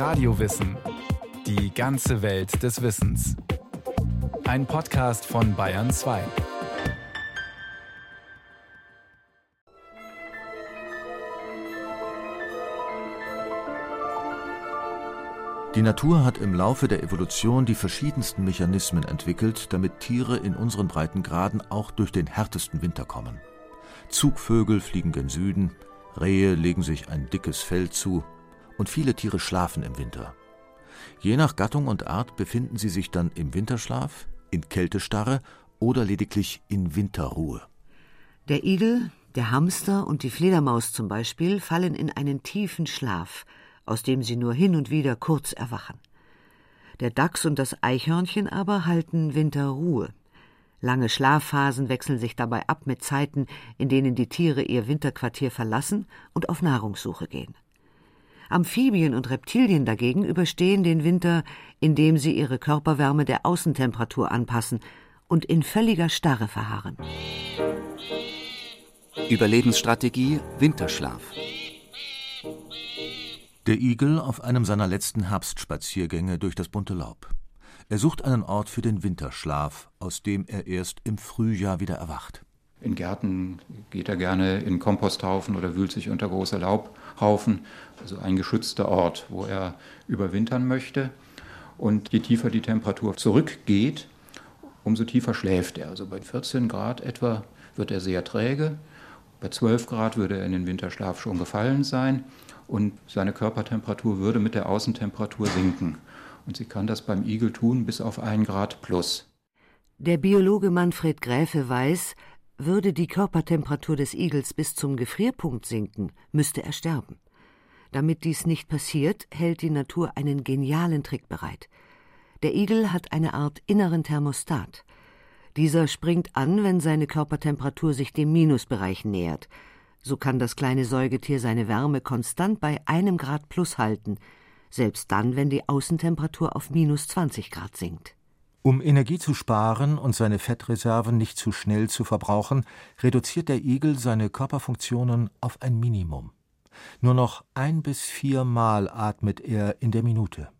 Radiowissen. Die ganze Welt des Wissens. Ein Podcast von Bayern 2. Die Natur hat im Laufe der Evolution die verschiedensten Mechanismen entwickelt, damit Tiere in unseren Breitengraden auch durch den härtesten Winter kommen. Zugvögel fliegen gen Süden, Rehe legen sich ein dickes Fell zu und viele Tiere schlafen im Winter. Je nach Gattung und Art befinden sie sich dann im Winterschlaf, in Kältestarre oder lediglich in Winterruhe. Der Igel, der Hamster und die Fledermaus zum Beispiel fallen in einen tiefen Schlaf – aus dem sie nur hin und wieder kurz erwachen. Der Dachs und das Eichhörnchen aber halten Winterruhe. Lange Schlafphasen wechseln sich dabei ab mit Zeiten, in denen die Tiere ihr Winterquartier verlassen und auf Nahrungssuche gehen. Amphibien und Reptilien dagegen überstehen den Winter, indem sie ihre Körperwärme der Außentemperatur anpassen und in völliger Starre verharren. Überlebensstrategie Winterschlaf. Der Igel auf einem seiner letzten Herbstspaziergänge durch das bunte Laub. Er sucht einen Ort für den Winterschlaf, aus dem er erst im Frühjahr wieder erwacht. In Gärten geht er gerne in Komposthaufen oder wühlt sich unter große Laubhaufen, also ein geschützter Ort, wo er überwintern möchte. Und je tiefer die Temperatur zurückgeht, umso tiefer schläft er. Also bei 14 Grad etwa wird er sehr träge. Bei 12 Grad würde er in den Winterschlaf schon gefallen sein und seine Körpertemperatur würde mit der Außentemperatur sinken. Und sie kann das beim Igel tun bis auf 1 Grad plus. Der Biologe Manfred Gräfe weiß, würde die Körpertemperatur des Igels bis zum Gefrierpunkt sinken, müsste er sterben. Damit dies nicht passiert, hält die Natur einen genialen Trick bereit. Der Igel hat eine Art inneren Thermostat. Dieser springt an, wenn seine Körpertemperatur sich dem Minusbereich nähert, so kann das kleine Säugetier seine Wärme konstant bei einem Grad plus halten, selbst dann, wenn die Außentemperatur auf minus 20 Grad sinkt. Um Energie zu sparen und seine Fettreserven nicht zu schnell zu verbrauchen, reduziert der Igel seine Körperfunktionen auf ein Minimum. Nur noch ein bis viermal atmet er in der Minute.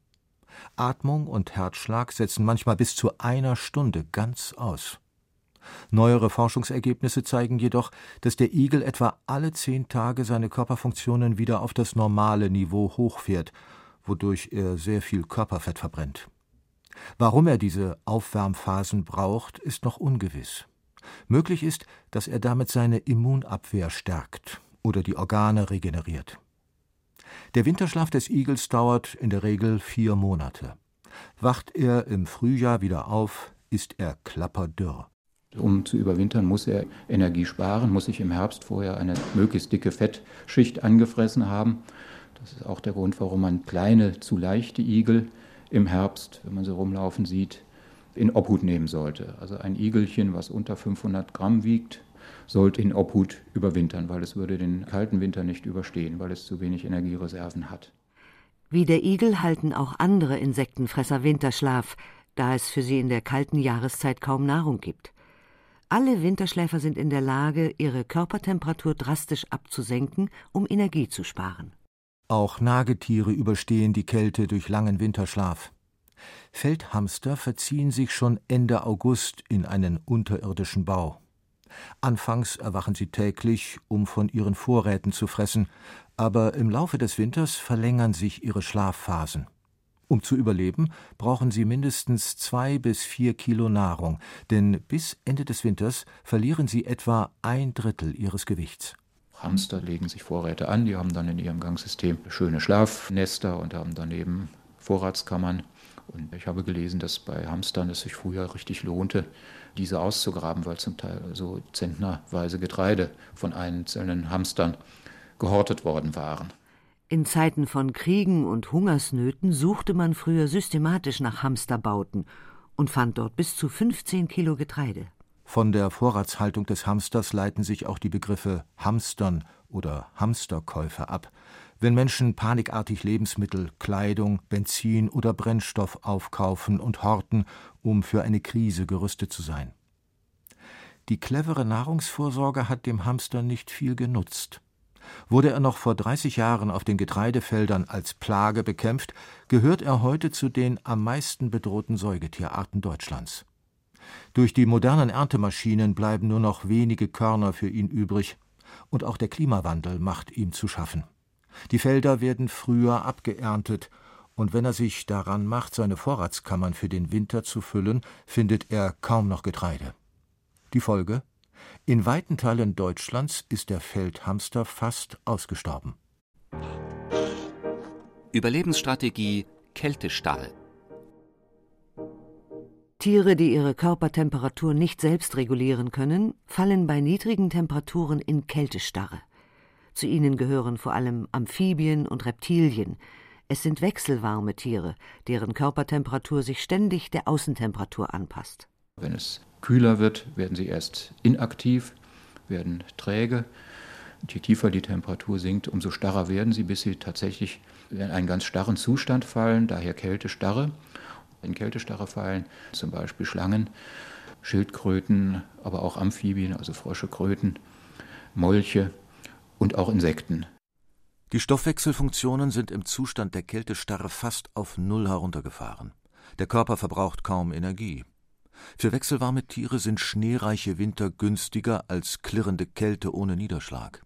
Atmung und Herzschlag setzen manchmal bis zu einer Stunde ganz aus. Neuere Forschungsergebnisse zeigen jedoch, dass der Igel etwa alle zehn Tage seine Körperfunktionen wieder auf das normale Niveau hochfährt, wodurch er sehr viel Körperfett verbrennt. Warum er diese Aufwärmphasen braucht, ist noch ungewiss. Möglich ist, dass er damit seine Immunabwehr stärkt oder die Organe regeneriert. Der Winterschlaf des Igels dauert in der Regel vier Monate. Wacht er im Frühjahr wieder auf, ist er klapperdürr. Um zu überwintern, muss er Energie sparen, muss sich im Herbst vorher eine möglichst dicke Fettschicht angefressen haben. Das ist auch der Grund, warum man kleine, zu leichte Igel im Herbst, wenn man sie rumlaufen sieht, in Obhut nehmen sollte. Also ein Igelchen, was unter 500 Gramm wiegt, sollte in Obhut überwintern, weil es würde den kalten Winter nicht überstehen, weil es zu wenig Energiereserven hat. Wie der Igel halten auch andere Insektenfresser Winterschlaf, da es für sie in der kalten Jahreszeit kaum Nahrung gibt. Alle Winterschläfer sind in der Lage, ihre Körpertemperatur drastisch abzusenken, um Energie zu sparen. Auch Nagetiere überstehen die Kälte durch langen Winterschlaf. Feldhamster verziehen sich schon Ende August in einen unterirdischen Bau. Anfangs erwachen sie täglich, um von ihren Vorräten zu fressen, aber im Laufe des Winters verlängern sich ihre Schlafphasen. Um zu überleben, brauchen sie mindestens zwei bis vier Kilo Nahrung, denn bis Ende des Winters verlieren sie etwa ein Drittel ihres Gewichts. Hamster legen sich Vorräte an, die haben dann in ihrem Gangsystem schöne Schlafnester und haben daneben Vorratskammern. Und ich habe gelesen, dass bei Hamstern es sich früher richtig lohnte, diese auszugraben, weil zum Teil so zentnerweise Getreide von einzelnen Hamstern gehortet worden waren. In Zeiten von Kriegen und Hungersnöten suchte man früher systematisch nach Hamsterbauten und fand dort bis zu 15 Kilo Getreide. Von der Vorratshaltung des Hamsters leiten sich auch die Begriffe Hamstern oder Hamsterkäufe ab, wenn Menschen panikartig Lebensmittel, Kleidung, Benzin oder Brennstoff aufkaufen und horten, um für eine Krise gerüstet zu sein. Die clevere Nahrungsvorsorge hat dem Hamster nicht viel genutzt. Wurde er noch vor 30 Jahren auf den Getreidefeldern als Plage bekämpft, gehört er heute zu den am meisten bedrohten Säugetierarten Deutschlands. Durch die modernen Erntemaschinen bleiben nur noch wenige Körner für ihn übrig, und auch der Klimawandel macht ihm zu schaffen. Die Felder werden früher abgeerntet, und wenn er sich daran macht, seine Vorratskammern für den Winter zu füllen, findet er kaum noch Getreide. Die Folge? In weiten Teilen Deutschlands ist der Feldhamster fast ausgestorben. Überlebensstrategie Kältestarre. Tiere, die ihre Körpertemperatur nicht selbst regulieren können, fallen bei niedrigen Temperaturen in Kältestarre. Zu ihnen gehören vor allem Amphibien und Reptilien. Es sind wechselwarme Tiere, deren Körpertemperatur sich ständig der Außentemperatur anpasst. Wenn es kühler wird, werden sie erst inaktiv, werden träge. Je tiefer die Temperatur sinkt, umso starrer werden sie, bis sie tatsächlich in einen ganz starren Zustand fallen, daher Kältestarre. In Kältestarre fallen zum Beispiel Schlangen, Schildkröten, aber auch Amphibien, also Frösche, Kröten, Molche und auch Insekten. Die Stoffwechselfunktionen sind im Zustand der Kältestarre fast auf Null heruntergefahren. Der Körper verbraucht kaum Energie. Für wechselwarme Tiere sind schneereiche Winter günstiger als klirrende Kälte ohne Niederschlag.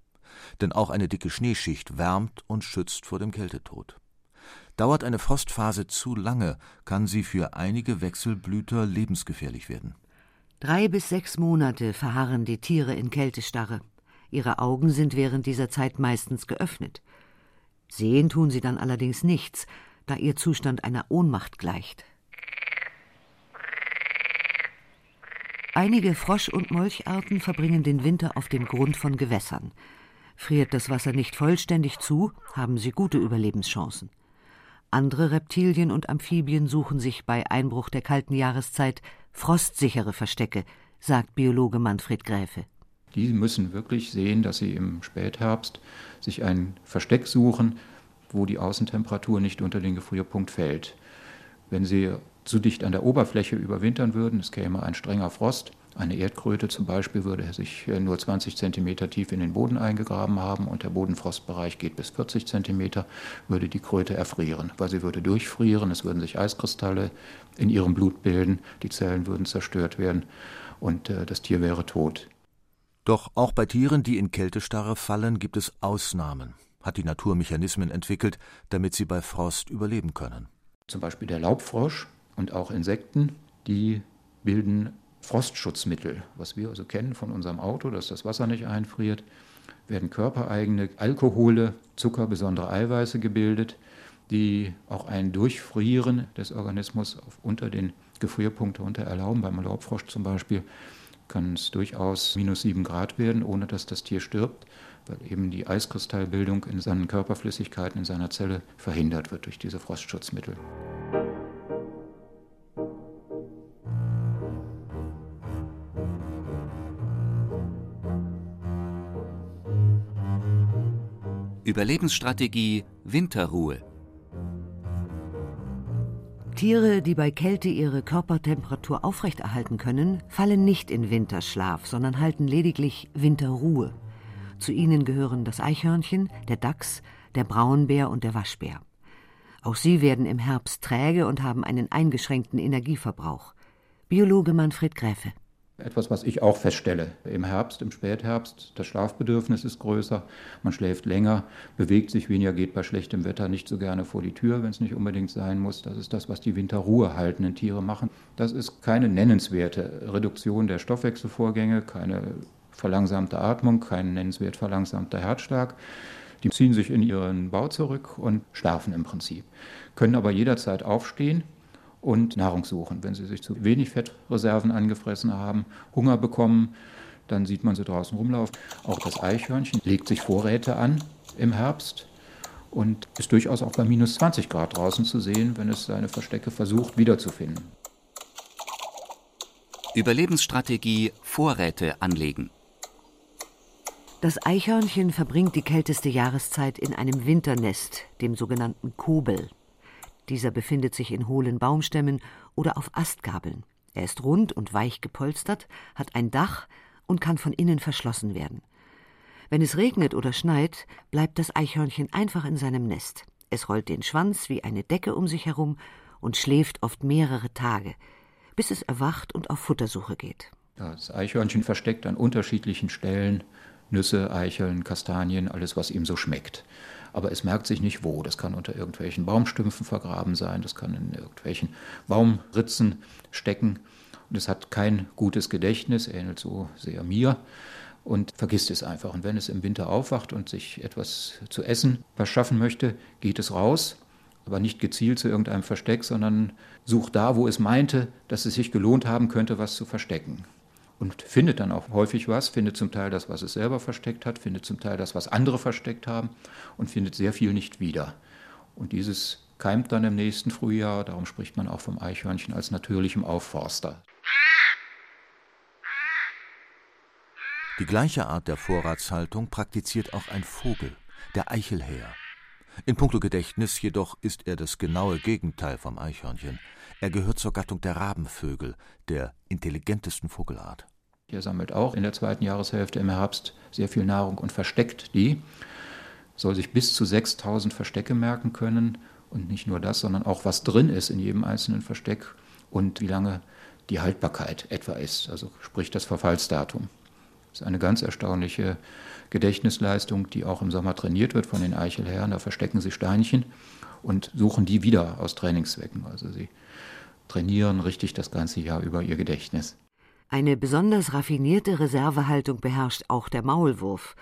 Denn auch eine dicke Schneeschicht wärmt und schützt vor dem Kältetod. Dauert eine Frostphase zu lange, kann sie für einige Wechselblüter lebensgefährlich werden. Drei bis sechs Monate verharren die Tiere in Kältestarre. Ihre Augen sind während dieser Zeit meistens geöffnet. Sehen tun sie dann allerdings nichts, da ihr Zustand einer Ohnmacht gleicht. Einige Frosch- und Molcharten verbringen den Winter auf dem Grund von Gewässern. Friert das Wasser nicht vollständig zu, haben sie gute Überlebenschancen. Andere Reptilien und Amphibien suchen sich bei Einbruch der kalten Jahreszeit frostsichere Verstecke, sagt Biologe Manfred Gräfe. Die müssen wirklich sehen, dass sie im Spätherbst sich ein Versteck suchen, wo die Außentemperatur nicht unter den Gefrierpunkt fällt. Wenn sie zu dicht an der Oberfläche überwintern würden, es käme ein strenger Frost, eine Erdkröte zum Beispiel würde sich nur 20 cm tief in den Boden eingegraben haben und der Bodenfrostbereich geht bis 40 cm, würde die Kröte erfrieren, weil sie würde durchfrieren, es würden sich Eiskristalle in ihrem Blut bilden, die Zellen würden zerstört werden und äh, das Tier wäre tot. Doch auch bei Tieren, die in Kältestarre fallen, gibt es Ausnahmen, hat die Natur Mechanismen entwickelt, damit sie bei Frost überleben können. Zum Beispiel der Laubfrosch und auch Insekten, die bilden Frostschutzmittel, was wir also kennen von unserem Auto, dass das Wasser nicht einfriert, werden körpereigene Alkohole, Zucker, besondere Eiweiße gebildet, die auch ein Durchfrieren des Organismus unter den Gefrierpunkt unter erlauben. Beim Laubfrosch zum Beispiel kann es durchaus minus sieben Grad werden, ohne dass das Tier stirbt, weil eben die Eiskristallbildung in seinen Körperflüssigkeiten, in seiner Zelle verhindert wird durch diese Frostschutzmittel. Überlebensstrategie Winterruhe. Tiere, die bei Kälte ihre Körpertemperatur aufrechterhalten können, fallen nicht in Winterschlaf, sondern halten lediglich Winterruhe. Zu ihnen gehören das Eichhörnchen, der Dachs, der Braunbär und der Waschbär. Auch sie werden im Herbst träge und haben einen eingeschränkten Energieverbrauch. Biologe Manfred Gräfe. Etwas, was ich auch feststelle. Im Herbst, im Spätherbst, das Schlafbedürfnis ist größer, man schläft länger, bewegt sich weniger, geht bei schlechtem Wetter nicht so gerne vor die Tür, wenn es nicht unbedingt sein muss. Das ist das, was die Winterruhe haltenden Tiere machen. Das ist keine nennenswerte Reduktion der Stoffwechselvorgänge, keine verlangsamte Atmung, kein nennenswert verlangsamter Herzschlag. Die ziehen sich in ihren Bau zurück und schlafen im Prinzip, können aber jederzeit aufstehen und Nahrung suchen. Wenn sie sich zu wenig Fettreserven angefressen haben, Hunger bekommen, dann sieht man sie draußen rumlaufen. Auch das Eichhörnchen legt sich Vorräte an im Herbst und ist durchaus auch bei minus 20 Grad draußen zu sehen, wenn es seine Verstecke versucht wiederzufinden. Überlebensstrategie Vorräte anlegen. Das Eichhörnchen verbringt die kälteste Jahreszeit in einem Winternest, dem sogenannten Kobel. Dieser befindet sich in hohlen Baumstämmen oder auf Astgabeln. Er ist rund und weich gepolstert, hat ein Dach und kann von innen verschlossen werden. Wenn es regnet oder schneit, bleibt das Eichhörnchen einfach in seinem Nest. Es rollt den Schwanz wie eine Decke um sich herum und schläft oft mehrere Tage, bis es erwacht und auf Futtersuche geht. Das Eichhörnchen versteckt an unterschiedlichen Stellen Nüsse, Eicheln, Kastanien, alles, was ihm so schmeckt. Aber es merkt sich nicht wo. Das kann unter irgendwelchen Baumstümpfen vergraben sein, das kann in irgendwelchen Baumritzen stecken. Und es hat kein gutes Gedächtnis, ähnelt so sehr mir und vergisst es einfach. Und wenn es im Winter aufwacht und sich etwas zu essen verschaffen möchte, geht es raus, aber nicht gezielt zu irgendeinem Versteck, sondern sucht da, wo es meinte, dass es sich gelohnt haben könnte, was zu verstecken und findet dann auch häufig was, findet zum Teil das, was es selber versteckt hat, findet zum Teil das, was andere versteckt haben und findet sehr viel nicht wieder. Und dieses keimt dann im nächsten Frühjahr, darum spricht man auch vom Eichhörnchen als natürlichem Aufforster. Die gleiche Art der Vorratshaltung praktiziert auch ein Vogel, der Eichelhäher. In puncto Gedächtnis jedoch ist er das genaue Gegenteil vom Eichhörnchen. Er gehört zur Gattung der Rabenvögel, der intelligentesten Vogelart. Er sammelt auch in der zweiten Jahreshälfte im Herbst sehr viel Nahrung und versteckt die. Soll sich bis zu 6000 Verstecke merken können. Und nicht nur das, sondern auch, was drin ist in jedem einzelnen Versteck und wie lange die Haltbarkeit etwa ist, also sprich das Verfallsdatum. Das ist eine ganz erstaunliche Gedächtnisleistung, die auch im Sommer trainiert wird von den Eichelherren. Da verstecken sie Steinchen und suchen die wieder aus Trainingszwecken. Also sie trainieren richtig das ganze Jahr über ihr Gedächtnis. Eine besonders raffinierte Reservehaltung beherrscht auch der Maulwurf,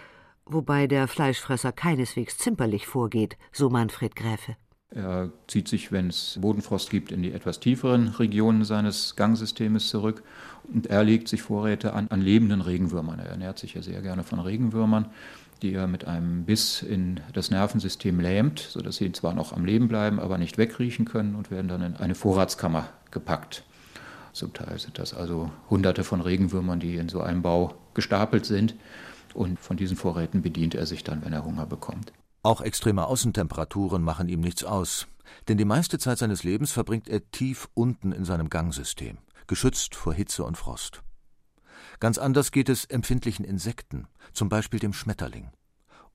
wobei der Fleischfresser keineswegs zimperlich vorgeht, so Manfred Gräfe. Er zieht sich, wenn es Bodenfrost gibt, in die etwas tieferen Regionen seines Gangsystems zurück und er legt sich Vorräte an, an lebenden Regenwürmern. Er ernährt sich ja sehr gerne von Regenwürmern, die er mit einem Biss in das Nervensystem lähmt, sodass sie zwar noch am Leben bleiben, aber nicht wegriechen können und werden dann in eine Vorratskammer gepackt. Zum Teil sind das also Hunderte von Regenwürmern, die in so einem Bau gestapelt sind. Und von diesen Vorräten bedient er sich dann, wenn er Hunger bekommt. Auch extreme Außentemperaturen machen ihm nichts aus, denn die meiste Zeit seines Lebens verbringt er tief unten in seinem Gangsystem, geschützt vor Hitze und Frost. Ganz anders geht es empfindlichen Insekten, zum Beispiel dem Schmetterling.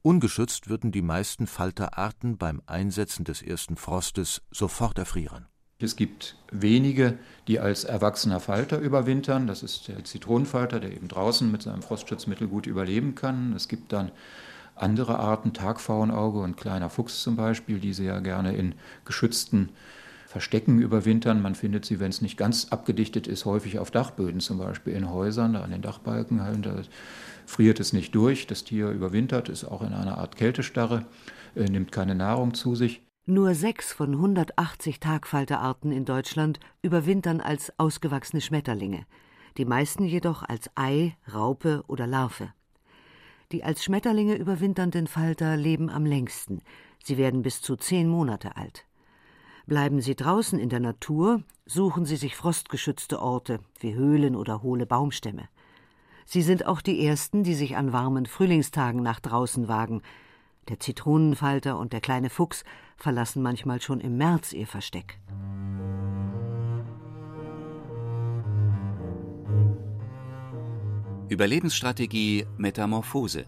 Ungeschützt würden die meisten Falterarten beim Einsetzen des ersten Frostes sofort erfrieren. Es gibt wenige, die als erwachsener Falter überwintern. Das ist der Zitronenfalter, der eben draußen mit seinem Frostschutzmittel gut überleben kann. Es gibt dann andere Arten, Tagpfauenauge und kleiner Fuchs zum Beispiel, die sehr gerne in geschützten Verstecken überwintern. Man findet sie, wenn es nicht ganz abgedichtet ist, häufig auf Dachböden, zum Beispiel in Häusern, da an den Dachbalken. Da friert es nicht durch. Das Tier überwintert, ist auch in einer Art Kältestarre, äh, nimmt keine Nahrung zu sich. Nur sechs von 180 Tagfalterarten in Deutschland überwintern als ausgewachsene Schmetterlinge, die meisten jedoch als Ei, Raupe oder Larve. Die als Schmetterlinge überwinternden Falter leben am längsten. Sie werden bis zu zehn Monate alt. Bleiben sie draußen in der Natur, suchen sie sich frostgeschützte Orte wie Höhlen oder hohle Baumstämme. Sie sind auch die ersten, die sich an warmen Frühlingstagen nach draußen wagen, der Zitronenfalter und der kleine Fuchs verlassen manchmal schon im März ihr Versteck. Überlebensstrategie Metamorphose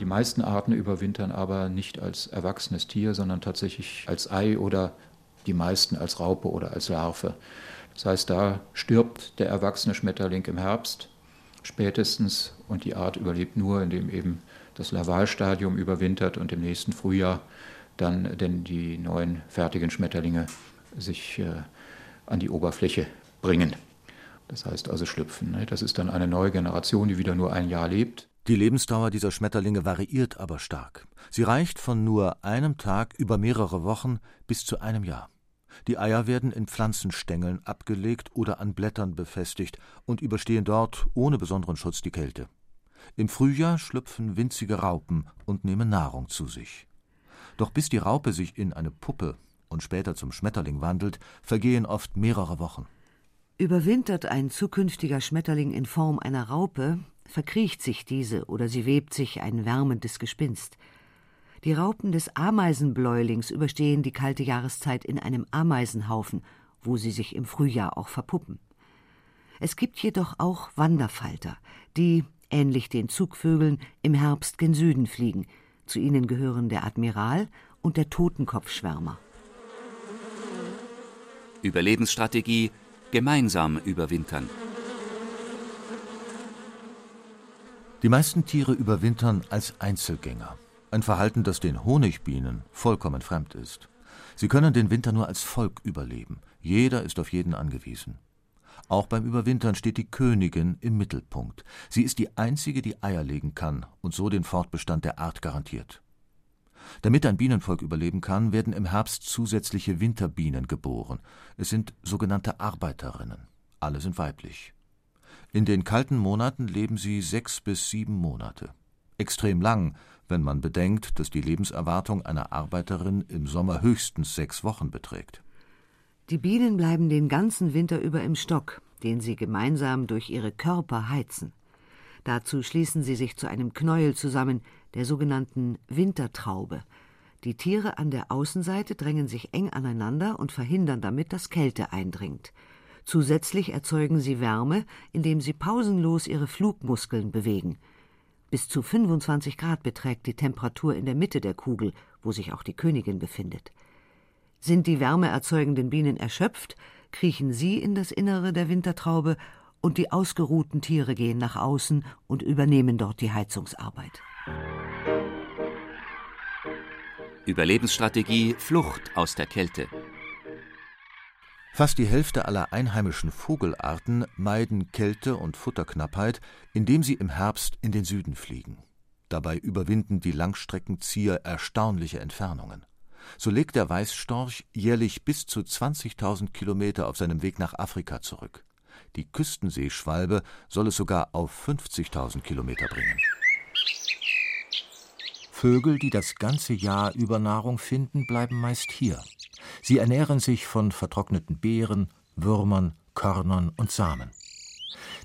Die meisten Arten überwintern aber nicht als erwachsenes Tier, sondern tatsächlich als Ei oder die meisten als Raupe oder als Larve. Das heißt, da stirbt der erwachsene Schmetterling im Herbst spätestens und die Art überlebt nur, indem eben das Lavalstadium überwintert und im nächsten Frühjahr dann denn die neuen fertigen Schmetterlinge sich äh, an die Oberfläche bringen. Das heißt also schlüpfen. Ne? Das ist dann eine neue Generation, die wieder nur ein Jahr lebt. Die Lebensdauer dieser Schmetterlinge variiert aber stark. Sie reicht von nur einem Tag über mehrere Wochen bis zu einem Jahr. Die Eier werden in Pflanzenstängeln abgelegt oder an Blättern befestigt und überstehen dort ohne besonderen Schutz die Kälte. Im Frühjahr schlüpfen winzige Raupen und nehmen Nahrung zu sich. Doch bis die Raupe sich in eine Puppe und später zum Schmetterling wandelt, vergehen oft mehrere Wochen. Überwintert ein zukünftiger Schmetterling in Form einer Raupe, verkriecht sich diese oder sie webt sich ein wärmendes Gespinst. Die Raupen des Ameisenbläulings überstehen die kalte Jahreszeit in einem Ameisenhaufen, wo sie sich im Frühjahr auch verpuppen. Es gibt jedoch auch Wanderfalter, die, ähnlich den Zugvögeln, im Herbst gen Süden fliegen. Zu ihnen gehören der Admiral und der Totenkopfschwärmer. Überlebensstrategie gemeinsam überwintern. Die meisten Tiere überwintern als Einzelgänger. Ein Verhalten, das den Honigbienen vollkommen fremd ist. Sie können den Winter nur als Volk überleben. Jeder ist auf jeden angewiesen. Auch beim Überwintern steht die Königin im Mittelpunkt. Sie ist die einzige, die Eier legen kann und so den Fortbestand der Art garantiert. Damit ein Bienenvolk überleben kann, werden im Herbst zusätzliche Winterbienen geboren. Es sind sogenannte Arbeiterinnen. Alle sind weiblich. In den kalten Monaten leben sie sechs bis sieben Monate. Extrem lang, wenn man bedenkt, dass die Lebenserwartung einer Arbeiterin im Sommer höchstens sechs Wochen beträgt. Die Bienen bleiben den ganzen Winter über im Stock, den sie gemeinsam durch ihre Körper heizen. Dazu schließen sie sich zu einem Knäuel zusammen, der sogenannten Wintertraube. Die Tiere an der Außenseite drängen sich eng aneinander und verhindern damit, dass Kälte eindringt. Zusätzlich erzeugen sie Wärme, indem sie pausenlos ihre Flugmuskeln bewegen. Bis zu 25 Grad beträgt die Temperatur in der Mitte der Kugel, wo sich auch die Königin befindet. Sind die wärmeerzeugenden Bienen erschöpft, kriechen sie in das Innere der Wintertraube und die ausgeruhten Tiere gehen nach außen und übernehmen dort die Heizungsarbeit. Überlebensstrategie Flucht aus der Kälte. Fast die Hälfte aller einheimischen Vogelarten meiden Kälte und Futterknappheit, indem sie im Herbst in den Süden fliegen. Dabei überwinden die Langstreckenzieher erstaunliche Entfernungen. So legt der Weißstorch jährlich bis zu 20.000 Kilometer auf seinem Weg nach Afrika zurück. Die Küstenseeschwalbe soll es sogar auf 50.000 Kilometer bringen. Vögel, die das ganze Jahr über Nahrung finden, bleiben meist hier. Sie ernähren sich von vertrockneten Beeren, Würmern, Körnern und Samen.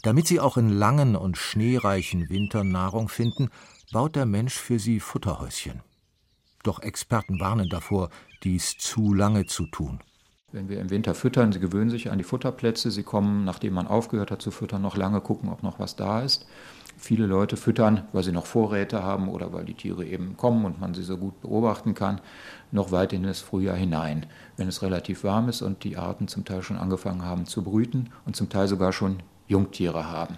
Damit sie auch in langen und schneereichen Wintern Nahrung finden, baut der Mensch für sie Futterhäuschen. Doch Experten warnen davor, dies zu lange zu tun. Wenn wir im Winter füttern, sie gewöhnen sich an die Futterplätze, sie kommen, nachdem man aufgehört hat zu füttern, noch lange gucken, ob noch was da ist. Viele Leute füttern, weil sie noch Vorräte haben oder weil die Tiere eben kommen und man sie so gut beobachten kann, noch weit in das Frühjahr hinein, wenn es relativ warm ist und die Arten zum Teil schon angefangen haben zu brüten und zum Teil sogar schon Jungtiere haben.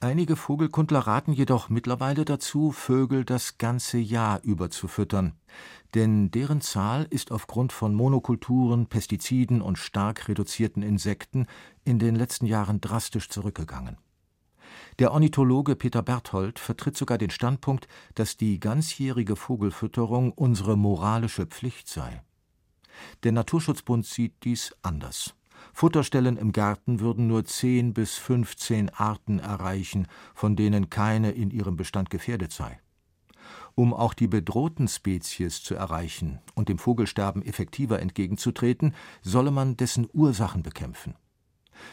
Einige Vogelkundler raten jedoch mittlerweile dazu, Vögel das ganze Jahr über zu füttern, denn deren Zahl ist aufgrund von Monokulturen, Pestiziden und stark reduzierten Insekten in den letzten Jahren drastisch zurückgegangen. Der Ornithologe Peter Berthold vertritt sogar den Standpunkt, dass die ganzjährige Vogelfütterung unsere moralische Pflicht sei. Der Naturschutzbund sieht dies anders. Futterstellen im Garten würden nur 10 bis 15 Arten erreichen, von denen keine in ihrem Bestand gefährdet sei. Um auch die bedrohten Spezies zu erreichen und dem Vogelsterben effektiver entgegenzutreten, solle man dessen Ursachen bekämpfen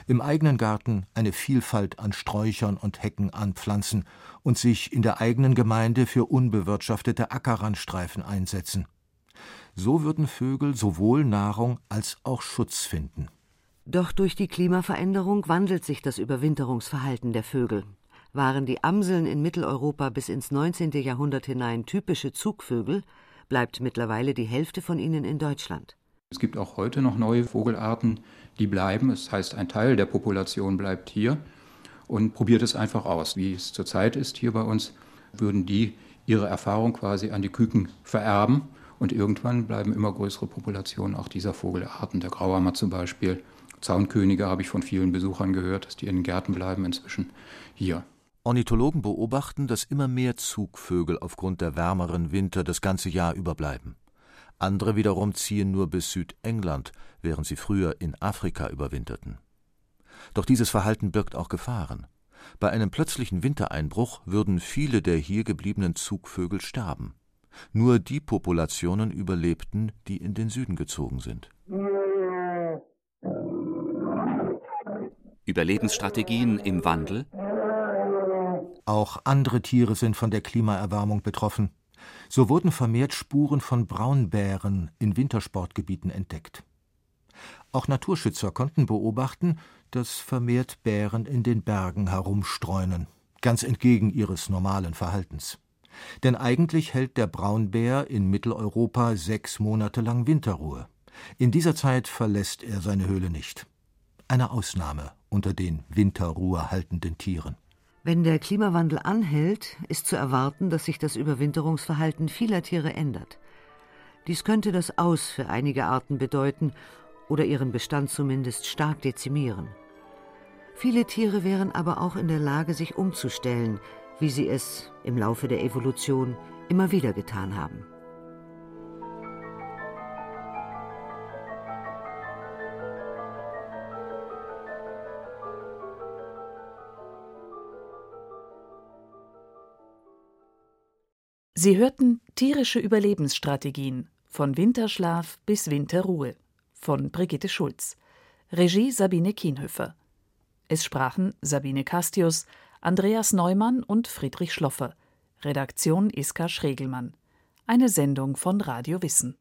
im eigenen Garten eine Vielfalt an Sträuchern und Hecken anpflanzen und sich in der eigenen Gemeinde für unbewirtschaftete Ackerrandstreifen einsetzen. So würden Vögel sowohl Nahrung als auch Schutz finden. Doch durch die Klimaveränderung wandelt sich das Überwinterungsverhalten der Vögel. Waren die Amseln in Mitteleuropa bis ins 19. Jahrhundert hinein typische Zugvögel, bleibt mittlerweile die Hälfte von ihnen in Deutschland. Es gibt auch heute noch neue Vogelarten, die bleiben. Das heißt, ein Teil der Population bleibt hier und probiert es einfach aus. Wie es zurzeit ist hier bei uns, würden die ihre Erfahrung quasi an die Küken vererben und irgendwann bleiben immer größere Populationen auch dieser Vogelarten. Der Grauhammer zum Beispiel. Zaunkönige habe ich von vielen Besuchern gehört, dass die in den Gärten bleiben inzwischen hier. Ornithologen beobachten, dass immer mehr Zugvögel aufgrund der wärmeren Winter das ganze Jahr überbleiben. Andere wiederum ziehen nur bis Südengland, während sie früher in Afrika überwinterten. Doch dieses Verhalten birgt auch Gefahren. Bei einem plötzlichen Wintereinbruch würden viele der hier gebliebenen Zugvögel sterben. Nur die Populationen überlebten, die in den Süden gezogen sind. Überlebensstrategien im Wandel? Auch andere Tiere sind von der Klimaerwärmung betroffen. So wurden vermehrt Spuren von Braunbären in Wintersportgebieten entdeckt. Auch Naturschützer konnten beobachten, dass vermehrt Bären in den Bergen herumstreunen, ganz entgegen ihres normalen Verhaltens. Denn eigentlich hält der Braunbär in Mitteleuropa sechs Monate lang Winterruhe. In dieser Zeit verlässt er seine Höhle nicht. Eine Ausnahme unter den Winterruhe haltenden Tieren. Wenn der Klimawandel anhält, ist zu erwarten, dass sich das Überwinterungsverhalten vieler Tiere ändert. Dies könnte das Aus für einige Arten bedeuten oder ihren Bestand zumindest stark dezimieren. Viele Tiere wären aber auch in der Lage, sich umzustellen, wie sie es im Laufe der Evolution immer wieder getan haben. Sie hörten tierische Überlebensstrategien von Winterschlaf bis Winterruhe von Brigitte Schulz. Regie Sabine Kienhöfer. Es sprachen Sabine Castius, Andreas Neumann und Friedrich Schloffer. Redaktion Iska Schregelmann. Eine Sendung von Radio Wissen.